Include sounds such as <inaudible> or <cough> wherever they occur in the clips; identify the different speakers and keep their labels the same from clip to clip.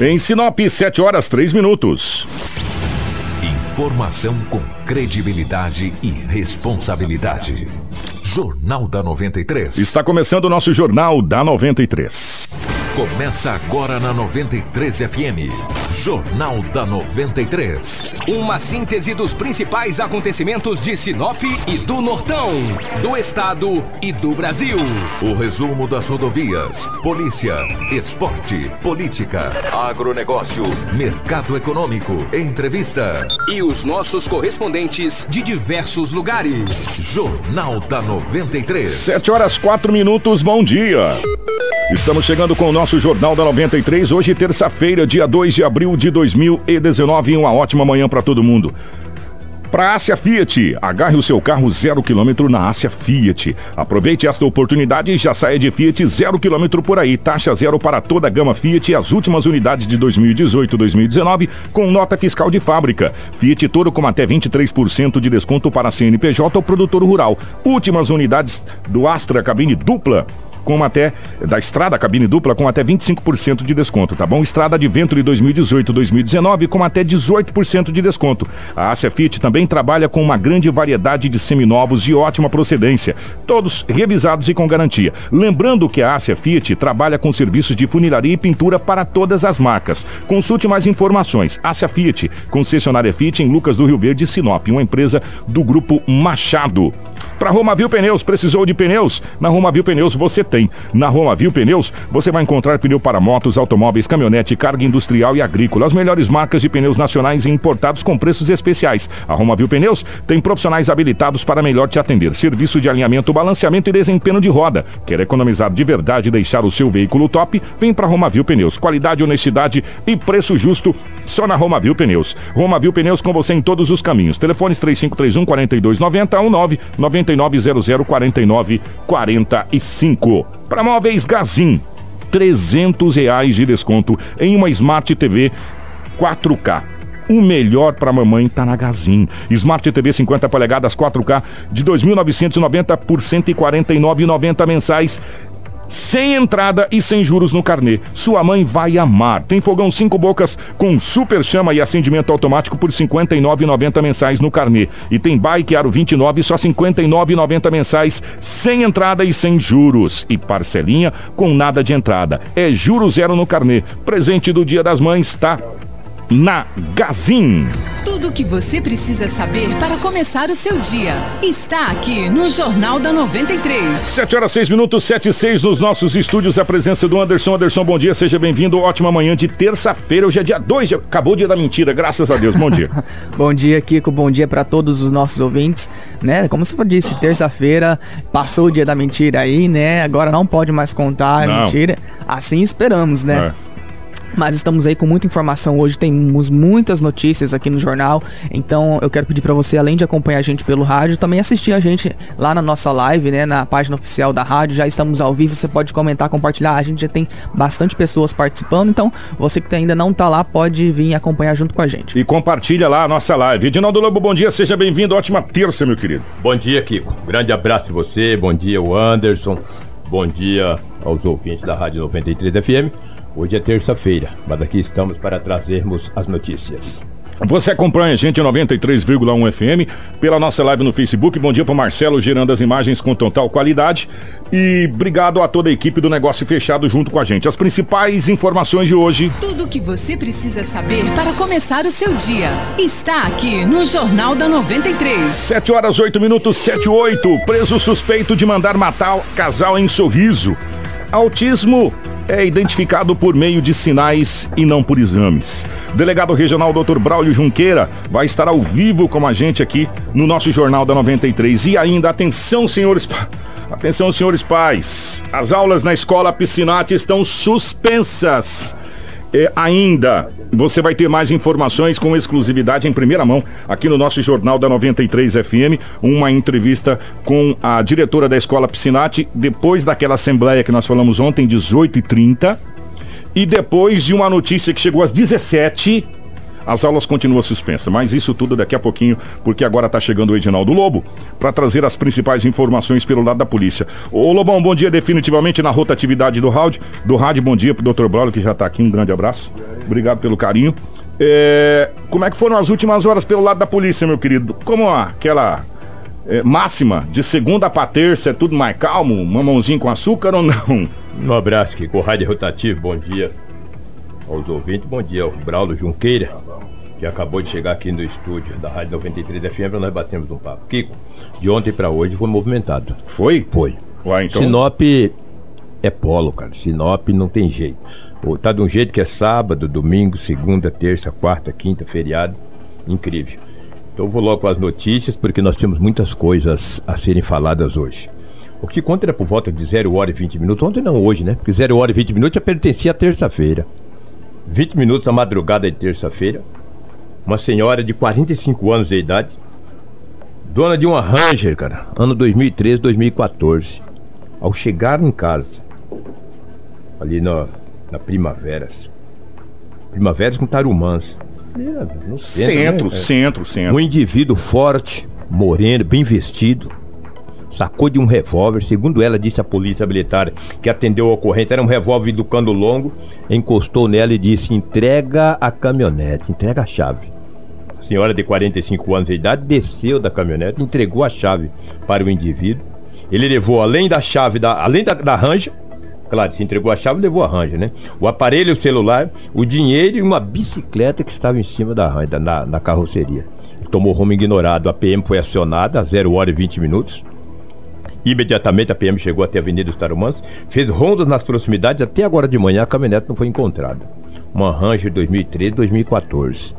Speaker 1: Em Sinop, 7 horas 3 minutos.
Speaker 2: Informação com credibilidade e responsabilidade. Jornal da 93.
Speaker 1: Está começando o nosso Jornal da 93.
Speaker 2: Começa agora na 93 FM. Jornal da 93.
Speaker 3: Uma síntese dos principais acontecimentos de Sinop e do Nortão, do Estado e do Brasil.
Speaker 2: O resumo das rodovias, polícia, esporte, política, agronegócio, mercado econômico, entrevista.
Speaker 3: E os nossos correspondentes de diversos lugares.
Speaker 2: Jornal da 93.
Speaker 1: 7 horas 4 minutos, bom dia. Estamos chegando com o nosso Jornal da 93, hoje terça-feira, dia 2 de abril de 2019, uma ótima manhã para todo mundo. Para a Ásia Fiat, agarre o seu carro zero quilômetro na Ásia Fiat. Aproveite esta oportunidade e já saia de Fiat zero quilômetro por aí. Taxa zero para toda a gama Fiat e as últimas unidades de 2018 2019 com nota fiscal de fábrica. Fiat Toro com até 23% de desconto para CNPJ ou produtor rural. Últimas unidades do Astra cabine dupla com até da estrada cabine dupla com até 25% de desconto, tá bom? Estrada de Venture 2018-2019 com até 18% de desconto. A Ásia Fit também trabalha com uma grande variedade de seminovos de ótima procedência, todos revisados e com garantia. Lembrando que a Ásia Fiat trabalha com serviços de funilaria e pintura para todas as marcas. Consulte mais informações. Ásia Fiat, concessionária Fiat em Lucas do Rio Verde, Sinop, uma empresa do grupo Machado. Para Romavil Pneus, precisou de pneus? Na Romavil Pneus você tem. Na Romavil Pneus você vai encontrar pneu para motos, automóveis, caminhonete, carga industrial e agrícola. As melhores marcas de pneus nacionais e importados com preços especiais. A Romavil Pneus tem profissionais habilitados para melhor te atender. Serviço de alinhamento, balanceamento e desempenho de roda. Quer economizar de verdade e deixar o seu veículo top? Vem para Romavil Pneus. Qualidade, honestidade e preço justo só na Romavil Pneus. Romavil Pneus com você em todos os caminhos. Telefones 3531 4290 19 9900 49 45. Para móveis Gazin, 300 reais de desconto em uma Smart TV 4K. O melhor para mamãe tá na Gazin. Smart TV 50 polegadas 4K de 2.990 por 149,90 mensais sem entrada e sem juros no carnê. Sua mãe vai amar. Tem fogão cinco bocas com super chama e acendimento automático por R$ 59,90 mensais no carnê. E tem bike aro 29 só R$ 59,90 mensais, sem entrada e sem juros. E parcelinha com nada de entrada. É juro zero no carnê. Presente do Dia das Mães tá na Gazin.
Speaker 4: Tudo o que você precisa saber para começar o seu dia está aqui no Jornal da 93.
Speaker 1: 7 horas 6 minutos, 7 e 6 nos nossos estúdios. A presença do Anderson. Anderson, bom dia, seja bem-vindo. Ótima manhã de terça-feira. Hoje é dia 2, acabou o dia da mentira, graças a Deus. Bom dia. <laughs>
Speaker 5: bom dia, Kiko. Bom dia para todos os nossos ouvintes. Né? Como você disse, terça-feira passou o dia da mentira aí, né? Agora não pode mais contar a mentira. Assim esperamos, né? É. Mas estamos aí com muita informação hoje, temos muitas notícias aqui no jornal. Então eu quero pedir para você, além de acompanhar a gente pelo rádio, também assistir a gente lá na nossa live, né, na página oficial da rádio. Já estamos ao vivo, você pode comentar, compartilhar. A gente já tem bastante pessoas participando, então você que ainda não tá lá pode vir acompanhar junto com a gente.
Speaker 1: E compartilha lá a nossa live. Edinaldo Lobo, bom dia, seja bem-vindo. Ótima terça, meu querido.
Speaker 6: Bom dia, Kiko. Grande abraço a você, bom dia, o Anderson. Bom dia aos ouvintes da Rádio 93 FM. Hoje é terça-feira, mas aqui estamos para trazermos as notícias.
Speaker 1: Você acompanha a gente 93,1 FM pela nossa live no Facebook. Bom dia para Marcelo, gerando as imagens com total qualidade. E obrigado a toda a equipe do Negócio Fechado junto com a gente. As principais informações de hoje.
Speaker 4: Tudo o que você precisa saber para começar o seu dia está aqui no Jornal da 93.
Speaker 1: 7 horas 8 minutos, 7 e 8. Preso suspeito de mandar matar casal em sorriso. Autismo é identificado por meio de sinais e não por exames. Delegado regional Dr. Braulio Junqueira vai estar ao vivo com a gente aqui no nosso Jornal da 93. E ainda, atenção, senhores. Atenção, senhores pais. As aulas na escola Piscinati estão suspensas. E ainda, você vai ter mais informações com exclusividade em primeira mão aqui no nosso Jornal da 93 FM. Uma entrevista com a diretora da escola Piscinati, depois daquela assembleia que nós falamos ontem, 18h30. E depois de uma notícia que chegou às 17 as aulas continuam suspensas. Mas isso tudo daqui a pouquinho, porque agora está chegando o Edinaldo Lobo para trazer as principais informações pelo lado da polícia. Ô Lobão, bom dia definitivamente na rotatividade do rádio. Do rádio, bom dia pro Dr. Braulio, que já está aqui. Um grande abraço. Obrigado pelo carinho. É, como é que foram as últimas horas pelo lado da polícia, meu querido? Como aquela é, máxima de segunda para terça é tudo mais calmo? Mamãozinho com açúcar ou não?
Speaker 6: Um abraço aqui com o Rádio Rotativo, bom dia aos ouvintes, bom dia ao Braulio Junqueira, que acabou de chegar aqui no estúdio da Rádio 93 FM para nós batermos um papo. Kiko, de ontem para hoje foi movimentado.
Speaker 1: Foi?
Speaker 6: Foi.
Speaker 1: Uai, então...
Speaker 6: Sinop é polo, cara. Sinop não tem jeito. Tá de um jeito que é sábado, domingo, segunda, terça, quarta, quinta, feriado. Incrível. Então vou logo com as notícias, porque nós temos muitas coisas a serem faladas hoje. O que conta era por volta de 0 hora e 20 minutos. Ontem não, hoje, né? Porque 0 hora e 20 minutos já pertencia à terça-feira. 20 minutos da madrugada de terça-feira. Uma senhora de 45 anos de idade. Dona de uma Ranger, cara. Ano 2013, 2014. Ao chegar em casa, ali na, na Primaveras. Primaveras com Tarumãs.
Speaker 1: No centro, centro, né? centro, centro.
Speaker 6: Um indivíduo forte, moreno, bem vestido, sacou de um revólver, segundo ela disse a polícia militar que atendeu a ocorrência, era um revólver do cano longo, encostou nela e disse: entrega a caminhonete, entrega a chave. A senhora de 45 anos de idade desceu da caminhonete, entregou a chave para o indivíduo. Ele levou além da chave, da, além da, da ranja, Claro, se entregou a chave, levou a ranja, né? O aparelho o celular, o dinheiro e uma bicicleta que estava em cima da ranja, na, na carroceria. Tomou rumo ignorado. A PM foi acionada a 0 hora e 20 minutos. Imediatamente a PM chegou até a Avenida dos Tarumãs, fez rondas nas proximidades. Até agora de manhã a caminhonete não foi encontrada. Uma Ranger 2013, 2014.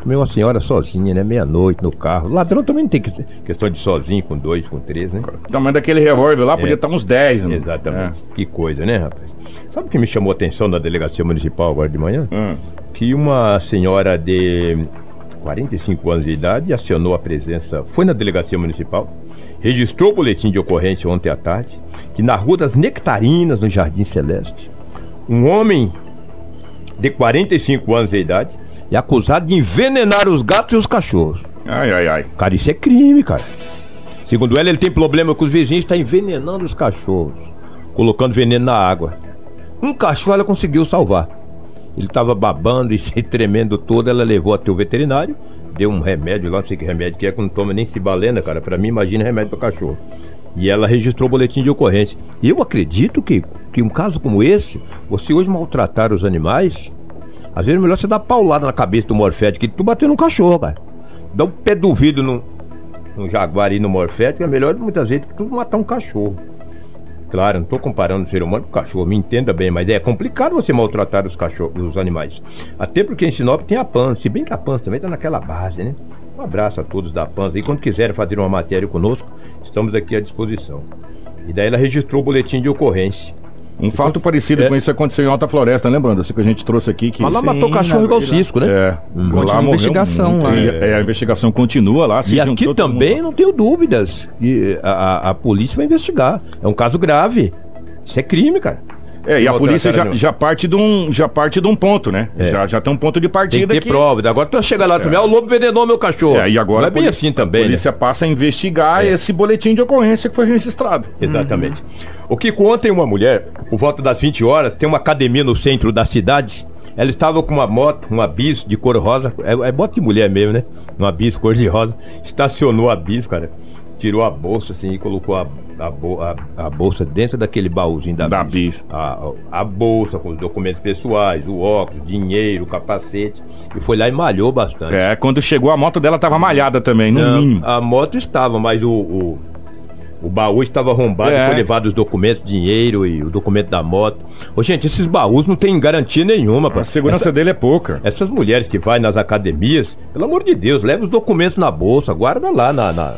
Speaker 6: Também uma senhora sozinha, né? Meia-noite no carro. Ladrão também não tem questão de sozinho, com dois, com três, né?
Speaker 1: Não, mas daquele revólver lá podia é. estar uns dez,
Speaker 6: né? Exatamente. É. Que coisa, né, rapaz? Sabe o que me chamou a atenção na delegacia municipal agora de manhã? Hum. Que uma senhora de 45 anos de idade acionou a presença, foi na delegacia municipal, registrou o boletim de ocorrência ontem à tarde, que na Rua das Nectarinas, no Jardim Celeste, um homem de 45 anos de idade é acusado de envenenar os gatos e os cachorros.
Speaker 1: Ai, ai, ai.
Speaker 6: Cara, isso é crime, cara. Segundo ela, ele tem problema com os vizinhos, está envenenando os cachorros, colocando veneno na água. Um cachorro ela conseguiu salvar. Ele estava babando e <laughs> se tremendo todo, ela levou até o veterinário, deu um remédio lá, não sei que remédio que é, que não toma nem cibalena, cara. Para mim, imagina remédio para cachorro. E ela registrou o boletim de ocorrência. Eu acredito que, que um caso como esse, você hoje maltratar os animais, às vezes é melhor você dar paulada na cabeça do morfete que tu bater no cachorro, cara. Dá um pé do vidro no, no jaguar e no morfete, é melhor muitas vezes que tu matar um cachorro. Claro, não estou comparando o ser humano com o cachorro, me entenda bem, mas é complicado você maltratar os cachorros, os animais. Até porque em Sinop tem a PAN, se bem que a PAN também está naquela base, né? Um abraço a todos da PAN e quando quiserem fazer uma matéria conosco, estamos aqui à disposição. E daí ela registrou o boletim de ocorrência.
Speaker 1: Um fato parecido é. com isso aconteceu em Alta Floresta, lembrando? Isso que a gente trouxe aqui. Que...
Speaker 6: Mas lá Sim, matou cachorro igual cisco, né?
Speaker 1: É.
Speaker 5: Hum. Lá a investigação lá.
Speaker 1: É. é. a investigação continua lá.
Speaker 6: e aqui também não tenho dúvidas. E a, a, a polícia vai investigar. É um caso grave. Isso é crime, cara.
Speaker 1: É, e a polícia já, já, parte de um, já parte de um ponto, né?
Speaker 6: É.
Speaker 1: Já, já tem um ponto de partida.
Speaker 6: Tem que ter que... prova. Agora tu chega lá, tu é. o lobo venenou meu cachorro.
Speaker 1: É, e agora
Speaker 6: Não é bem assim também.
Speaker 1: A polícia
Speaker 6: né?
Speaker 1: passa a investigar é. esse boletim de ocorrência que foi registrado.
Speaker 6: Exatamente. Uhum. O que ontem uma mulher, por volta das 20 horas, tem uma academia no centro da cidade. Ela estava com uma moto, uma bis de cor rosa. É, é moto de mulher mesmo, né? Uma bis cor de rosa. Estacionou a bis, cara tirou a bolsa assim e colocou a, a, a, a bolsa dentro daquele baúzinho da,
Speaker 1: da bis. bis.
Speaker 6: A, a, bolsa com os documentos pessoais, o óculos, dinheiro, o capacete. E foi lá e malhou bastante.
Speaker 1: É, quando chegou a moto dela tava malhada também, no Não, mínimo.
Speaker 6: A moto estava, mas o, o, o baú estava arrombado, é. foi levado os documentos, dinheiro e o documento da moto. Ô, gente, esses baús não tem garantia nenhuma.
Speaker 1: A segurança Essa, dele é pouca.
Speaker 6: Essas mulheres que vai nas academias, pelo amor de Deus, leva os documentos na bolsa, guarda lá na, na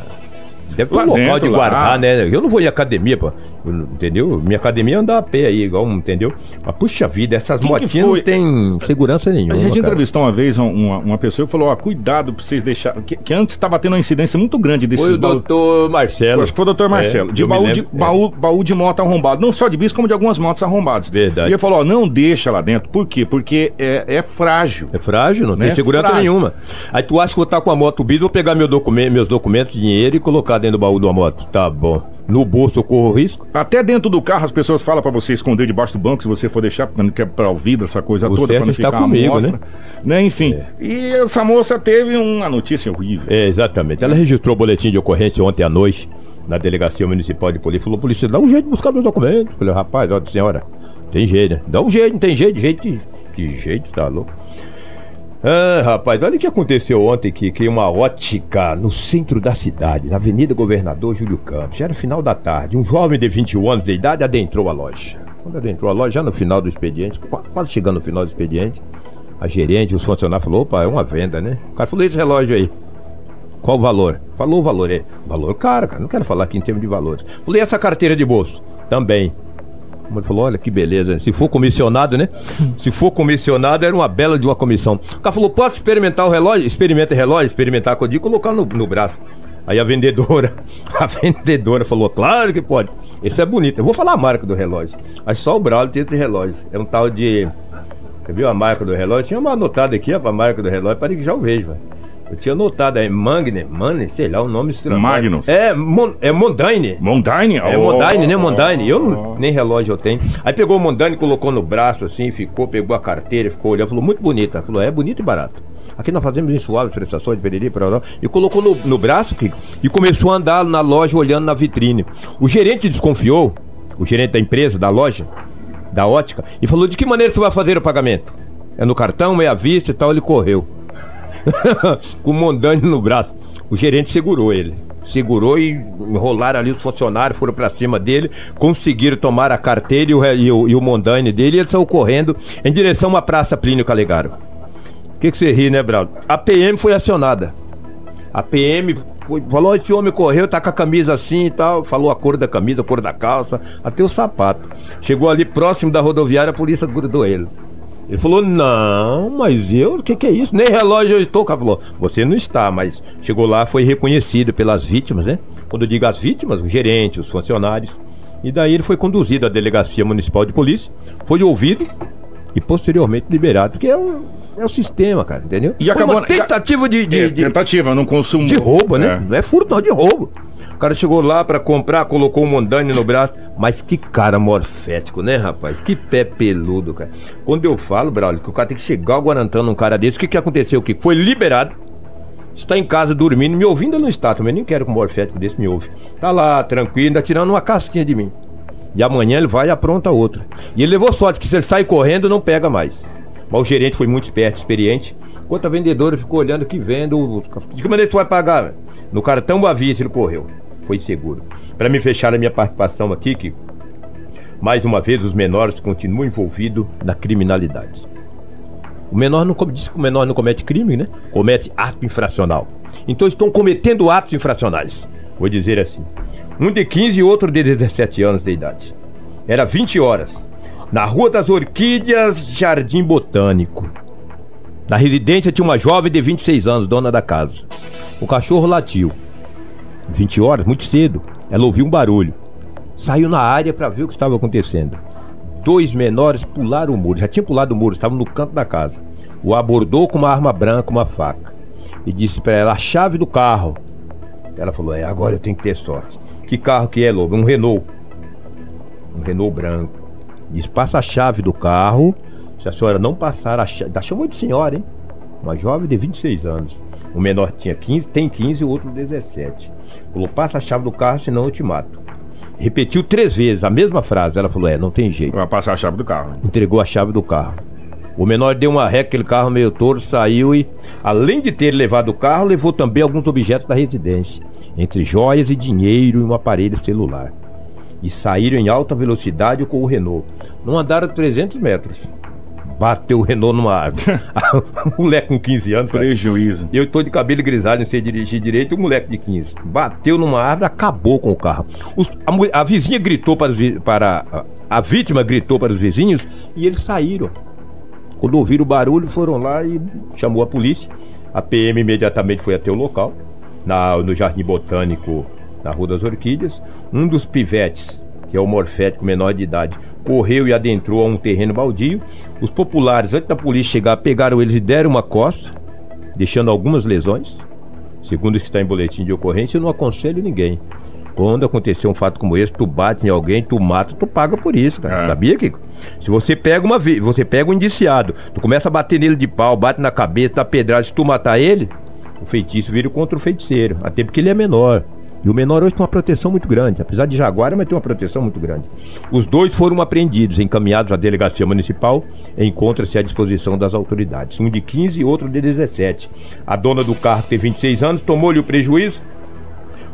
Speaker 6: Deve ter um local de guardar, lá. né? Eu não vou em academia, pô. Entendeu? Minha academia anda a pé aí, igual, entendeu? Mas puxa vida, essas Quem motinhas não tem segurança nenhuma.
Speaker 1: A gente cara. entrevistou uma vez uma, uma pessoa e falou: ó, cuidado pra vocês deixarem. Que, que, antes estava tendo uma incidência muito grande desse.
Speaker 6: Foi o doutor Marcelo.
Speaker 1: Acho que foi o doutor Marcelo. É, de, baú de, é. baú, baú de moto arrombado. Não só de bis, como de algumas motos arrombadas.
Speaker 6: Verdade.
Speaker 1: E ele falou: ó, não deixa lá dentro. Por quê? Porque é, é frágil.
Speaker 6: É frágil, não né? tem segurança frágil. nenhuma. Aí tu acha que eu vou estar com a moto bis, vou pegar meu documento, meus documentos, dinheiro e colocar dentro do baú de uma moto. Tá bom no bolso eu corro risco.
Speaker 1: Até dentro do carro as pessoas falam para você esconder debaixo do banco se você for deixar, porque não quer para o vidro, essa coisa o toda,
Speaker 6: para não ficar comigo, né?
Speaker 1: né? Enfim, é. e essa moça teve uma notícia horrível.
Speaker 6: É, exatamente. Ela registrou o boletim de ocorrência ontem à noite na delegacia municipal de polícia. Falou, polícia, dá um jeito de buscar meus documentos. Falei, rapaz, ó, senhora, tem jeito, né? Dá um jeito, não tem jeito, jeito que, que jeito, tá louco. Ah, rapaz, olha o que aconteceu ontem aqui, que uma ótica no centro da cidade, na Avenida Governador Júlio Campos. Já era final da tarde. Um jovem de 21 anos de idade adentrou a loja. Quando adentrou a loja, já no final do expediente, quase chegando no final do expediente, a gerente, os funcionários falou, opa, é uma venda, né? O cara falou, esse relógio aí. Qual o valor? Falou o valor. É, valor caro, cara. Não quero falar aqui em termos de valores. Falei, essa carteira de bolso? Também. Ele falou, olha que beleza. Se for comissionado, né? Se for comissionado, era uma bela de uma comissão. O cara falou, posso experimentar o relógio? Experimenta o relógio, experimentar a codinha e colocar no, no braço. Aí a vendedora, <laughs> a vendedora falou, claro que pode. Esse é bonito. Eu vou falar a marca do relógio. Acho só o Braulio tem esse relógio. É um tal de. Você viu a marca do relógio? Tinha uma anotada aqui, a marca do relógio, para que já o vejo, velho. Eu tinha notado aí, Magne, Mane, sei lá o nome estranho.
Speaker 1: Magnus.
Speaker 6: É, Mon, é Mondaine.
Speaker 1: Mondaine?
Speaker 6: É oh, Mondaine, né? Mondaine. Eu não, nem relógio eu tenho. Aí pegou o Mondaine, colocou no braço assim, ficou, pegou a carteira, ficou olhando, falou, muito bonita. Falou, é bonito e barato. Aqui nós fazemos em suaves prestações, periri, para e colocou no, no braço, Kiko, e começou a andar na loja olhando na vitrine. O gerente desconfiou, o gerente da empresa, da loja, da ótica, e falou: de que maneira tu vai fazer o pagamento? É no cartão, é à vista e tal, ele correu. <laughs> com o Mondani no braço. O gerente segurou ele. Segurou e enrolaram ali os funcionários, foram para cima dele, conseguiram tomar a carteira e o, e o, e o Mondani dele e ele saiu correndo em direção à Praça Plínio Calegaro. O que, que você ri, né, Brau? A PM foi acionada. A PM foi, falou: esse homem correu, tá com a camisa assim e tal. Falou a cor da camisa, a cor da calça, até o sapato. Chegou ali próximo da rodoviária, a polícia grudou ele. Ele falou, não, mas eu, o que, que é isso? Nem relógio eu estou. O cara falou, você não está, mas chegou lá, foi reconhecido pelas vítimas, né? Quando eu digo as vítimas, o gerente, os funcionários. E daí ele foi conduzido à delegacia municipal de polícia, foi ouvido e posteriormente liberado, porque é o, é o sistema, cara, entendeu?
Speaker 1: E acabou uma
Speaker 6: tentativa de, de,
Speaker 1: é, de, Tentativa, não consumo.
Speaker 6: De roubo, né? É. Não é furto, não, de roubo. O cara chegou lá para comprar, colocou o Mondani no braço. Mas que cara morfético, né, rapaz? Que pé peludo, cara. Quando eu falo, Braulio, que o cara tem que chegar aguardando um cara desse, o que, que aconteceu? Que foi liberado. Está em casa dormindo, me ouvindo, não está também. Nem quero que um morfético desse me ouve. Tá lá, tranquilo, ainda tirando uma casquinha de mim. E amanhã ele vai e apronta outra. E ele levou sorte que se ele sai correndo, não pega mais. Mas o gerente foi muito esperto, experiente. Enquanto a vendedora ficou olhando que vendo. De que maneira tu vai pagar? No cartão avisa, ele correu foi seguro. Para me fechar a minha participação aqui, que mais uma vez os menores continuam envolvidos na criminalidade. O menor não diz que o menor não comete crime, né? Comete ato infracional. Então estão cometendo atos infracionais. Vou dizer assim. Um de 15 e outro de 17 anos de idade. Era 20 horas. Na Rua das Orquídeas, Jardim Botânico. Na residência tinha uma jovem de 26 anos, dona da casa. O cachorro latiu. 20 horas, muito cedo, ela ouviu um barulho. Saiu na área para ver o que estava acontecendo. Dois menores pularam o muro, já tinham pulado o muro, estavam no canto da casa. O abordou com uma arma branca, uma faca. E disse para ela a chave do carro. Ela falou: É, agora eu tenho que ter sorte. Que carro que é, Lobo? Um Renault. Um Renault branco. Diz: Passa a chave do carro. Se a senhora não passar a chave. Tá chamou de senhora, hein? Uma jovem de 26 anos. O menor tinha 15, tem 15 e o outro 17. Falou, passa a chave do carro, senão eu te mato. Repetiu três vezes a mesma frase. Ela falou, é, não tem jeito.
Speaker 1: Vai passar a chave do carro.
Speaker 6: Entregou a chave do carro. O menor deu uma ré, aquele carro meio torto, saiu e, além de ter levado o carro, levou também alguns objetos da residência, entre joias e dinheiro e um aparelho celular. E saíram em alta velocidade com o Renault. Não andaram 300 metros. Bateu o Renault numa árvore. <laughs> moleque com 15 anos.
Speaker 1: Prejuízo.
Speaker 6: Eu tô de cabelo grisalho, não sei dirigir direito, o moleque de 15. Bateu numa árvore, acabou com o carro. Os, a, a, vizinha gritou para, os, para a, a vítima gritou para os vizinhos e eles saíram. Quando ouviram o barulho, foram lá e chamou a polícia. A PM imediatamente foi até o local, na, no Jardim Botânico, na Rua das Orquídeas. Um dos pivetes, que é o morfético menor de idade, correu e adentrou a um terreno baldio. Os populares, antes da polícia chegar, pegaram eles e deram uma costa, deixando algumas lesões. Segundo o que está em boletim de ocorrência, eu não aconselho ninguém. Quando acontecer um fato como esse, tu bate em alguém, tu mata, tu paga por isso, cara. É. Sabia, Kiko? Se você pega uma você pega um indiciado, tu começa a bater nele de pau, bate na cabeça, dá pedrada, se tu matar ele, o feitiço vira contra o feiticeiro. Até porque ele é menor. E o menor hoje tem uma proteção muito grande. Apesar de Jaguara, mas tem uma proteção muito grande. Os dois foram apreendidos, encaminhados à delegacia municipal. Encontra-se à disposição das autoridades. Um de 15 e outro de 17. A dona do carro tem 26 anos, tomou-lhe o prejuízo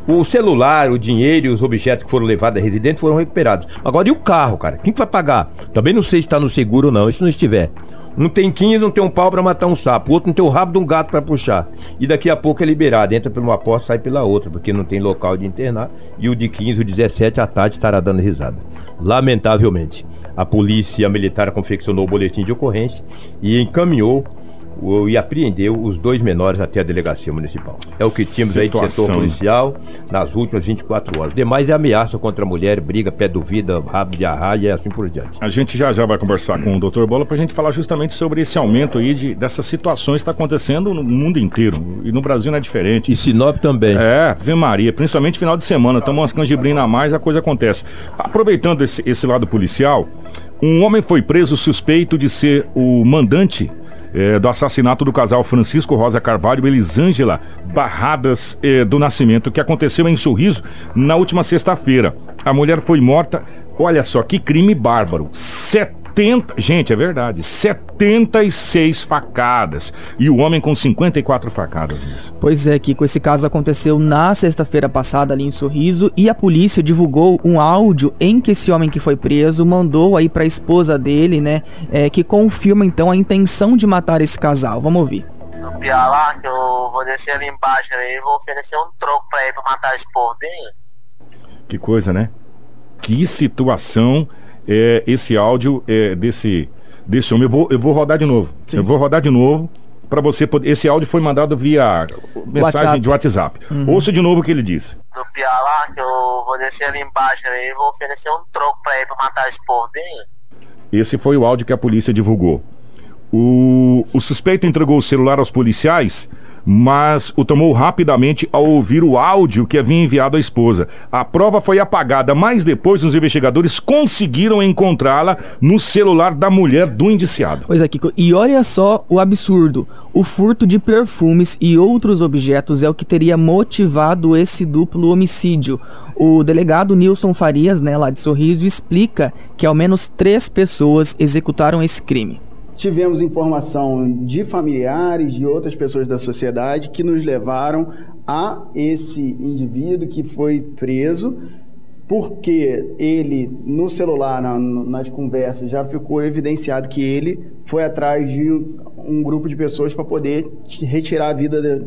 Speaker 6: o celular, o dinheiro e os objetos que foram levados à residente foram recuperados. Agora, e o carro, cara? Quem que vai pagar? Também não sei se está no seguro ou não, se não estiver. Um tem 15, não tem um pau para matar um sapo. O outro não tem o rabo de um gato para puxar. E daqui a pouco é liberado. Entra por uma porta, sai pela outra, porque não tem local de internar. E o de 15, o 17, à tarde estará dando risada. Lamentavelmente, a polícia militar confeccionou o boletim de ocorrência e encaminhou e apreendeu os dois menores até a delegacia municipal. É o que tínhamos Situação. aí de setor policial nas últimas 24 horas. Demais é ameaça contra a mulher, briga, pé do vida, rabo de arraia e assim por diante.
Speaker 1: A gente já já vai conversar com o doutor Bola para a gente falar justamente sobre esse aumento aí de, dessas situações que está acontecendo no mundo inteiro. E no Brasil não é diferente.
Speaker 6: E Sinop também.
Speaker 1: É, Vê Maria, principalmente final de semana, tomam umas canjibrinas a mais, a coisa acontece. Aproveitando esse, esse lado policial, um homem foi preso suspeito de ser o mandante é, do assassinato do casal Francisco Rosa Carvalho e Elisângela Barradas é, do Nascimento, que aconteceu em Sorriso na última sexta-feira. A mulher foi morta, olha só que crime bárbaro. 70, gente, é verdade, 76 facadas e o homem com 54 facadas. Isso.
Speaker 5: Pois é, Kiko, esse caso aconteceu na sexta-feira passada ali em Sorriso e a polícia divulgou um áudio em que esse homem que foi preso mandou aí para a esposa dele, né, é, que confirma então a intenção de matar esse casal. Vamos ouvir.
Speaker 7: No piar lá, que eu vou descer ali embaixo e vou oferecer um troco para ele para matar esse povo dele.
Speaker 1: Que coisa, né? Que situação é, esse áudio é, desse, desse homem. Eu vou, eu vou rodar de novo. Sim. Eu vou rodar de novo para você poder. Esse áudio foi mandado via mensagem WhatsApp. de WhatsApp. Uhum. Ouça de novo o que ele disse.
Speaker 7: Do Pia lá, que eu vou descer ali embaixo e vou oferecer um troco para ele para matar esse povo dele.
Speaker 1: Esse foi o áudio que a polícia divulgou. O, o suspeito entregou o celular aos policiais mas o tomou rapidamente ao ouvir o áudio que havia enviado à esposa. A prova foi apagada, mas depois os investigadores conseguiram encontrá-la no celular da mulher do indiciado.
Speaker 5: Pois é, Kiko. E olha só o absurdo. O furto de perfumes e outros objetos é o que teria motivado esse duplo homicídio. O delegado Nilson Farias, né, lá de Sorriso, explica que ao menos três pessoas executaram esse crime
Speaker 8: tivemos informação de familiares, de outras pessoas da sociedade que nos levaram a esse indivíduo que foi preso, porque ele, no celular, na, nas conversas, já ficou evidenciado que ele foi atrás de um grupo de pessoas para poder retirar a vida de,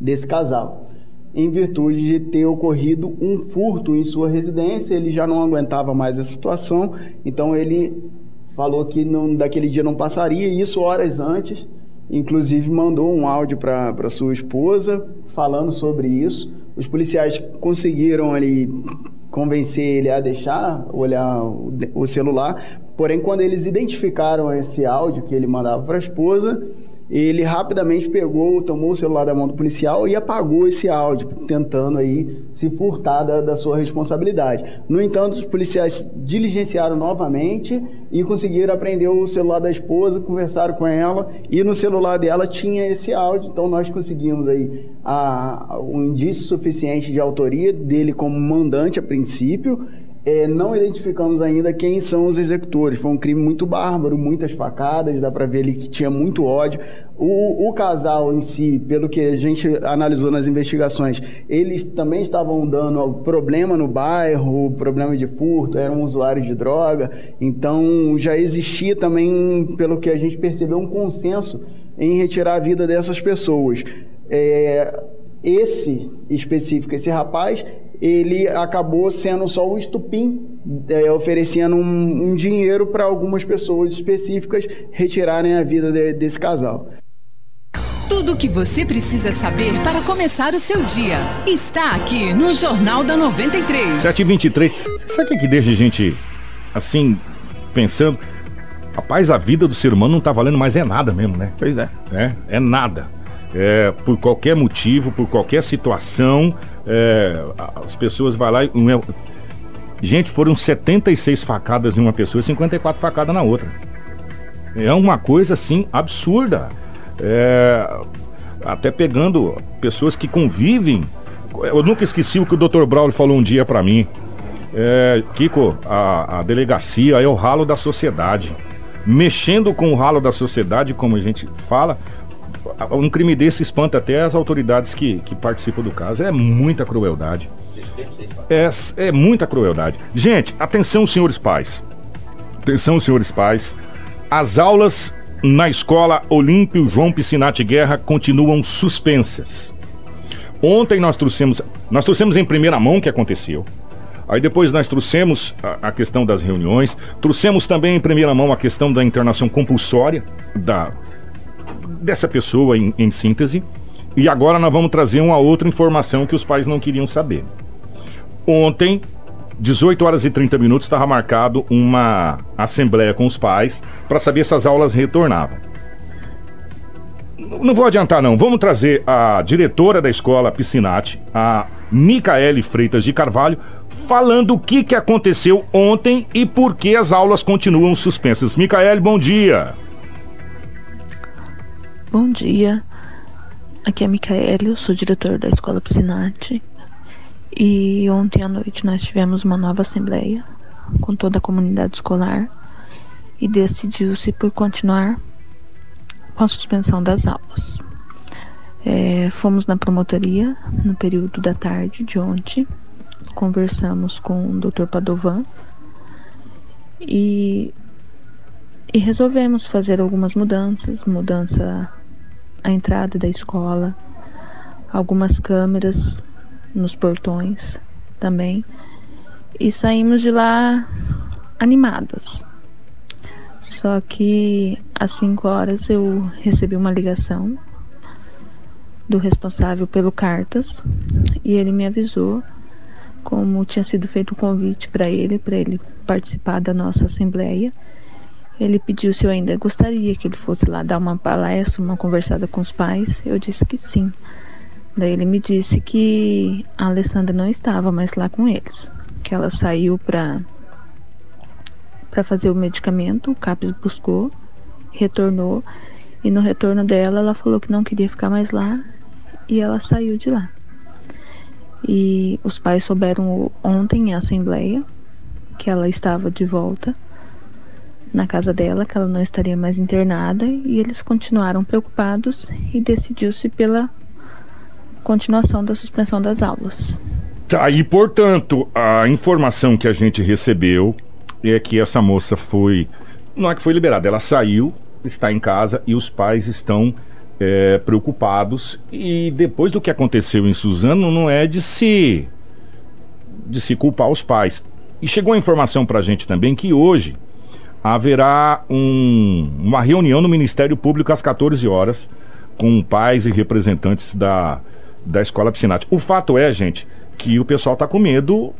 Speaker 8: desse casal. Em virtude de ter ocorrido um furto em sua residência, ele já não aguentava mais a situação, então ele falou que não, daquele dia não passaria, e isso horas antes, inclusive mandou um áudio para sua esposa falando sobre isso. Os policiais conseguiram ali convencer ele a deixar olhar o, o celular, porém quando eles identificaram esse áudio que ele mandava para a esposa, ele rapidamente pegou, tomou o celular da mão do policial e apagou esse áudio, tentando aí se furtar da, da, sua responsabilidade. No entanto, os policiais diligenciaram novamente e conseguiram apreender o celular da esposa, conversaram com ela e no celular dela tinha esse áudio, então nós conseguimos aí a, um indício suficiente de autoria dele como mandante a princípio É, não identificamos ainda quem são os executores. Foi um crime muito bárbaro, muitas facadas, dá para ver ali que tinha muito ódio. O, o, casal em si, pelo que a gente analisou nas investigações, eles também estavam dando problema no bairro, problema de furto, eram usuários de droga. Então já existia também, pelo que a gente percebeu, um consenso em retirar a vida dessas pessoas. É, esse específico, esse rapaz, ele acabou sendo só o estupim, é, oferecendo um, um dinheiro para algumas pessoas específicas retirarem a vida de, desse casal.
Speaker 4: Tudo o que você precisa saber para começar o seu dia está aqui no Jornal da 93.
Speaker 1: 723. Você sabe o que deixa a gente assim, pensando? Rapaz, a vida do ser humano não tá valendo mais é nada mesmo, né?
Speaker 5: Pois é.
Speaker 1: É, é nada. É, por qualquer motivo, por qualquer situação, é, as pessoas vão lá e. Gente, foram 76 facadas em uma pessoa e 54 facadas na outra. É uma coisa assim absurda. É, até pegando pessoas que convivem. Eu nunca esqueci o que o Dr. Braulio falou um dia para mim. É, Kiko, a, a delegacia é o ralo da sociedade. Mexendo com o ralo da sociedade, como a gente fala, um crime desse espanta até as autoridades que, que participam do caso. É muita crueldade. É, é muita crueldade. Gente, atenção, senhores pais. Atenção, senhores pais. As aulas na escola Olímpio João Piscinati Guerra continuam suspensas. Ontem nós trouxemos, nós trouxemos em primeira mão o que aconteceu. Aí depois nós trouxemos a, a, questão das reuniões, trouxemos também em primeira mão a questão da internação compulsória da, dessa pessoa em, em síntese. E agora nós vamos trazer uma outra informação que os pais não queriam saber. Ontem 18 horas e 30 minutos estava marcado uma assembleia com os pais para saber se as aulas retornavam. Não vou adiantar não, vamos trazer a diretora da escola Piscinati, a Micaele Freitas de Carvalho, falando o que, que aconteceu ontem e por que as aulas continuam suspensas. Micaele, bom dia.
Speaker 9: Bom dia. Aqui é a Micaele, eu sou diretora da escola Piscinati. E ontem à noite nós tivemos uma nova assembleia com toda a comunidade escolar e decidiu-se por continuar com a suspensão das aulas. É, fomos na promotoria no período da tarde de ontem, conversamos com o Dr. Padovan e, e resolvemos fazer algumas mudanças, mudança à entrada da escola, algumas câmeras nos portões também. E saímos de lá animadas. Só que às 5 horas eu recebi uma ligação do responsável pelo Cartas e ele me avisou como tinha sido feito o um convite para ele, para ele participar da nossa assembleia. Ele pediu se eu ainda gostaria que ele fosse lá dar uma palestra, uma conversada com os pais. Eu disse que sim. Daí ele me disse que a Alessandra não estava mais lá com eles, que ela saiu para para fazer o medicamento, o CAPES buscou, retornou e no retorno dela ela falou que não queria ficar mais lá e ela saiu de lá. E os pais souberam ontem em assembleia que ela estava de volta na casa dela, que ela não estaria mais internada e eles continuaram preocupados e decidiu-se pela continuação da suspensão das aulas.
Speaker 1: Tá, e portanto, a informação que a gente recebeu é que essa moça foi. Não é que foi liberada, ela saiu, está em casa e os pais estão é, preocupados. E depois do que aconteceu em Suzano, não é de se. de se culpar os pais. E chegou a informação para a gente também que hoje haverá um, uma reunião no Ministério Público às 14 horas com pais e representantes da da escola Piscinati. O fato é, gente, que o pessoal está com medo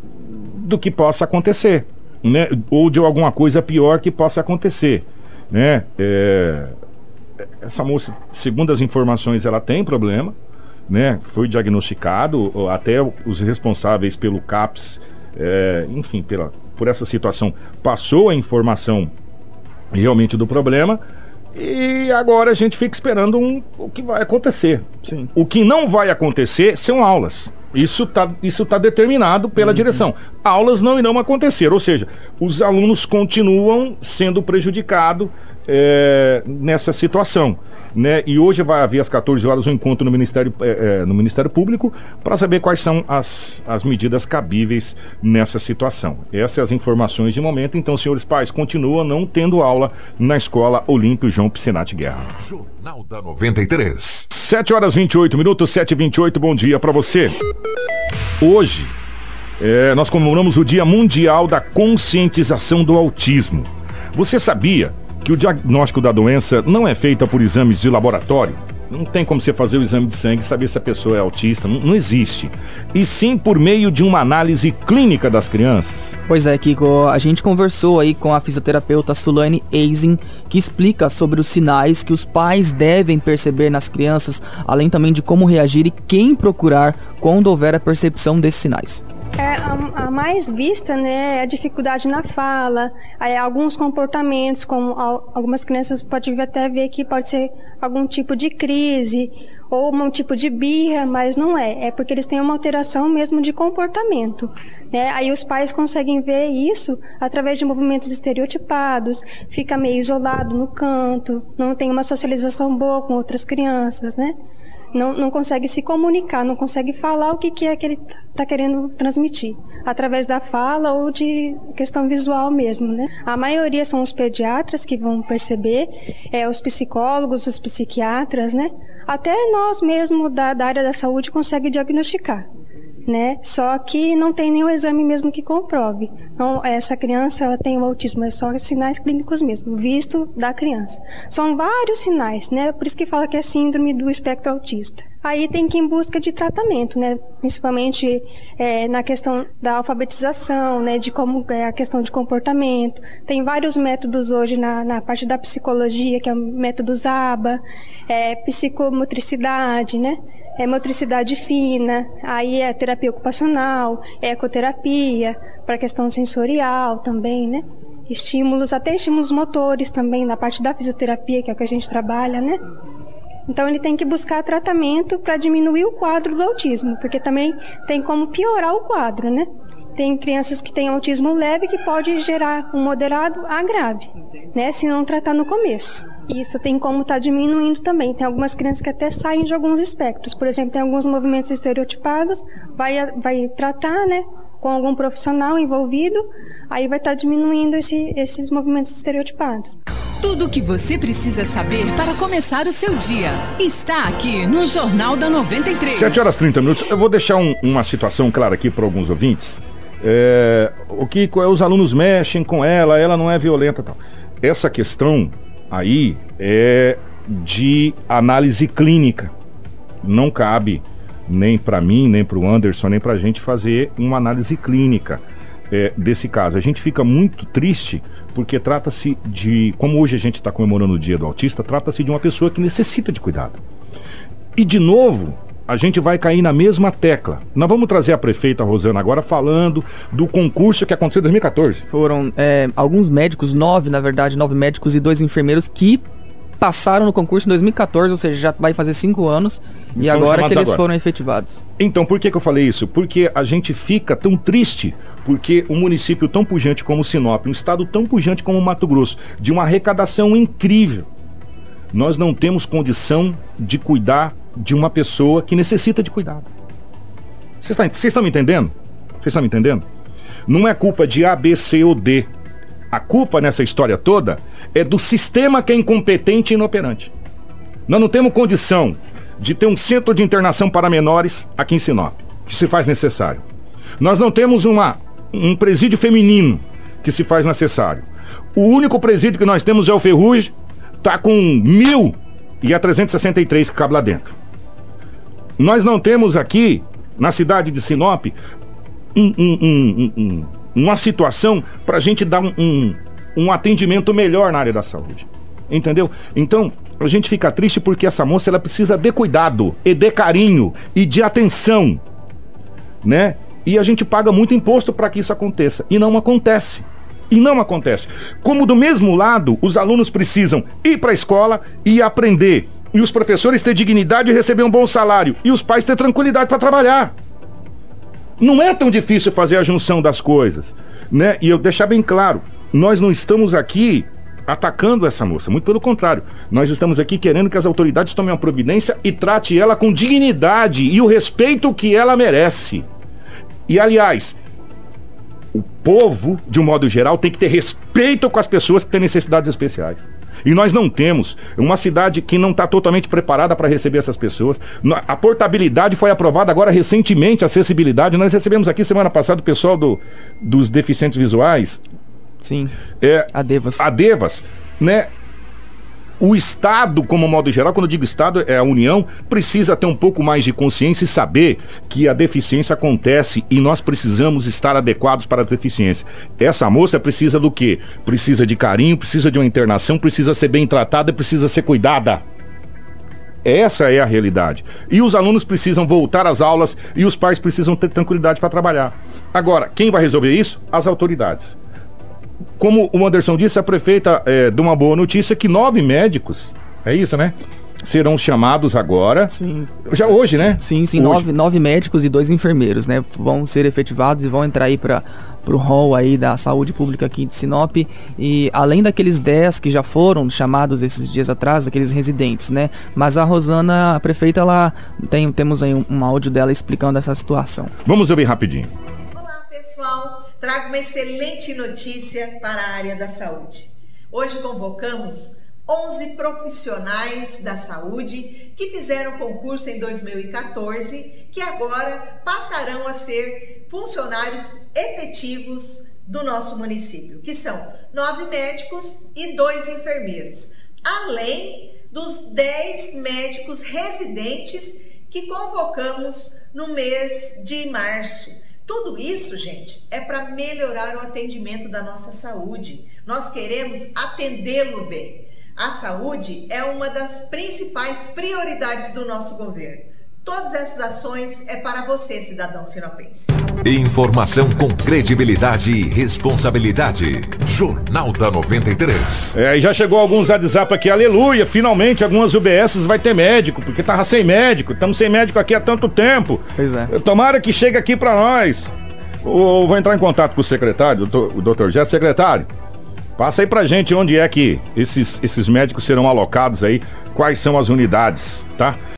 Speaker 1: do que possa acontecer, né? Ou de alguma coisa pior que possa acontecer, né? É... Essa moça, segundo as informações, ela tem problema, né? Foi diagnosticado, até os responsáveis pelo CAPS, é... enfim, pela, por essa situação, passou a informação realmente do problema. E agora a gente fica esperando um, o que vai acontecer.
Speaker 5: Sim.
Speaker 1: O que não vai acontecer são aulas. Isso está isso tá determinado pela uhum. direção. Aulas não irão acontecer, ou seja, os alunos continuam sendo prejudicados é, nessa situação. Né? E hoje vai haver às 14 horas um encontro no Ministério, é, é no Ministério Público para saber quais são as, as medidas cabíveis nessa situação. Essas são as informações de momento. Então, senhores pais, continuam não tendo aula na escola Olímpio João Piscinati Guerra.
Speaker 2: Jornal da 93.
Speaker 1: 7 horas 28 minutos, 7 e 28 bom dia para você. Hoje, é, nós comemoramos o Dia Mundial da Conscientização do Autismo. Você sabia que o diagnóstico da doença não é feita por exames de laboratório. Não tem como você fazer o exame de sangue e saber se a pessoa é autista. Não, não, existe. E sim por meio de uma análise clínica das crianças.
Speaker 5: Pois é, Kiko. A gente conversou aí com a fisioterapeuta Sulane Eisen, que explica sobre os sinais que os pais devem perceber nas crianças, além também de como reagir e quem procurar quando houver a percepção desses sinais.
Speaker 10: É, a, a, mais vista né, é a dificuldade na fala, aí, alguns comportamentos, como algumas crianças podem até ver que pode ser algum tipo de crise ou um tipo de birra, mas não é. É porque eles têm uma alteração mesmo de comportamento. Né? Aí os pais conseguem ver isso através de movimentos estereotipados, fica meio isolado no canto, não tem uma socialização boa com outras crianças, né? Não, não consegue se comunicar, não consegue falar o que, que é que ele está querendo transmitir, através da fala ou de questão visual mesmo, né? A maioria são os pediatras que vão perceber, é, os psicólogos, os psiquiatras, né? Até nós mesmo da, da área da saúde consegue diagnosticar né? Só que não tem nenhum exame mesmo que comprove. Então, essa criança ela tem o autismo, é só sinais clínicos mesmo, visto da criança. São vários sinais, né? Por isso que fala que é síndrome do espectro autista. Aí tem que ir em busca de tratamento, né? Principalmente é, na questão da alfabetização, né? De como é a questão de comportamento. Tem vários métodos hoje na, na parte da psicologia, que é o método ZABA, é, psicomotricidade, né? É motricidade fina, aí é terapia ocupacional, é ecoterapia, para questão sensorial também, né? Estímulos, até estímulos motores também, na parte da fisioterapia, que é o que a gente trabalha, né? Então ele tem que buscar tratamento para diminuir o quadro do autismo, porque também tem como piorar o quadro, né? Tem crianças que têm autismo leve que pode gerar um moderado a grave, né? Se não tratar no começo. Isso tem como estar tá diminuindo também. Tem algumas crianças que até saem de alguns espectros. Por exemplo, tem alguns movimentos estereotipados, vai, vai tratar, né? Com algum profissional envolvido, aí vai estar tá diminuindo esse, esses movimentos estereotipados.
Speaker 4: Tudo o que você precisa saber para começar o seu dia está aqui no Jornal da 93.
Speaker 1: 7 horas 30 minutos. Eu vou deixar um, uma situação clara aqui para alguns ouvintes. É, o que os alunos mexem com ela, ela não é violenta tal. Essa questão aí é de análise clínica. Não cabe nem para mim, nem para o Anderson, nem para a gente fazer uma análise clínica é, desse caso. A gente fica muito triste porque trata-se de, como hoje a gente está comemorando o Dia do Autista, trata-se de uma pessoa que necessita de cuidado. E de novo, a gente vai cair na mesma tecla. Nós vamos trazer a prefeita Rosana agora falando do concurso que aconteceu em 2014.
Speaker 5: Foram é, alguns médicos, nove, na verdade, nove médicos e dois enfermeiros que passaram no concurso em 2014, ou seja, já vai fazer cinco anos, e, e agora que eles agora. foram efetivados.
Speaker 1: Então, por que, que eu falei isso? Porque a gente fica tão triste, porque um município tão pujante como Sinop, um estado tão pujante como Mato Grosso, de uma arrecadação incrível, nós não temos condição de cuidar de uma pessoa que necessita de cuidado. Vocês estão, estão me entendendo? Vocês estão me entendendo? Não é culpa de A, B, C ou D. A culpa nessa história toda é do sistema que é incompetente e inoperante. Nós não temos condição de ter um centro de internação para menores aqui em Sinop, que se faz necessário. Nós não temos uma, um presídio feminino que se faz necessário. O único presídio que nós temos é o Ferrugem, tá com mil e a 363 que cabe lá dentro. Nós não temos aqui, na cidade de Sinop, um, um, um, uma situação para a gente dar um atendimento melhor na área da saúde. Entendeu? Então, a gente fica triste porque essa moça ela precisa de cuidado, e de carinho e de atenção, né? E a gente paga muito imposto para que isso aconteça e não acontece. E não acontece. Como do mesmo lado, os alunos precisam ir para a escola e aprender. E os professores ter dignidade e receber um bom salário. E os pais ter tranquilidade para trabalhar. Não é tão difícil fazer a junção das coisas, né? E eu deixar bem claro, nós não estamos aqui atacando essa moça, muito pelo contrário. Nós estamos aqui querendo que as autoridades tomem uma providência e trate ela com dignidade e o respeito que ela merece. E aliás, o povo, de um modo geral, tem que ter respeito com as pessoas que têm necessidades especiais. E nós não temos. Uma cidade que não está totalmente preparada para receber essas pessoas. A portabilidade foi aprovada agora recentemente, a acessibilidade. Nós recebemos aqui semana passada o pessoal do, dos deficientes visuais.
Speaker 5: Sim.
Speaker 1: É,
Speaker 5: a Devas.
Speaker 1: A Devas, né? O Estado, como modo geral, quando eu digo Estado, é a União, precisa ter um pouco mais de consciência e saber que a deficiência acontece e nós precisamos estar adequados para a deficiência. Essa moça precisa do quê? Precisa de carinho, precisa de uma internação, precisa ser bem tratada, precisa ser cuidada. Essa é a realidade. E os alunos precisam voltar às aulas e os pais precisam ter tranquilidade para trabalhar. Agora, quem vai resolver isso? As autoridades como o Anderson disse, a prefeita é, de uma boa notícia que nove médicos, é isso, né? Serão chamados agora.
Speaker 5: Sim.
Speaker 1: Já hoje, né?
Speaker 5: Sim, sim. Nove, nove médicos e dois enfermeiros, né? Vão ser efetivados e vão entrar aí para o rol aí da saúde pública aqui de Sinop. E além daqueles dez que já foram chamados esses dias atrás, aqueles residentes, né? Mas a Rosana, a prefeita, ela tem, temos aí um, um áudio dela explicando essa situação.
Speaker 1: Vamos ouvir rapidinho.
Speaker 11: Olá, pessoal trago uma excelente notícia para a área da saúde. Hoje convocamos 11 profissionais da saúde que fizeram concurso em 2014, que agora passarão a ser funcionários efetivos do nosso município, que são nove médicos e dois enfermeiros, além dos dez médicos residentes que convocamos no mês de março tudo isso, gente, é para melhorar o atendimento da nossa saúde. Nós queremos atendê-lo bem. A saúde é uma das principais prioridades do nosso governo. Todas essas ações é para você, cidadão sinopense.
Speaker 2: Informação com credibilidade e responsabilidade. Jornal da 93.
Speaker 1: É, e já chegou alguns WhatsApp aqui, aleluia, finalmente algumas UBSs vai ter médico, porque tava sem médico, estamos sem médico aqui há tanto tempo.
Speaker 5: Pois é.
Speaker 1: Tomara que chegue aqui para nós. Ou vou entrar em contato com o secretário, o doutor Jé, secretário. Passa aí pra gente onde é que esses, esses médicos serão alocados aí, quais são as unidades, tá?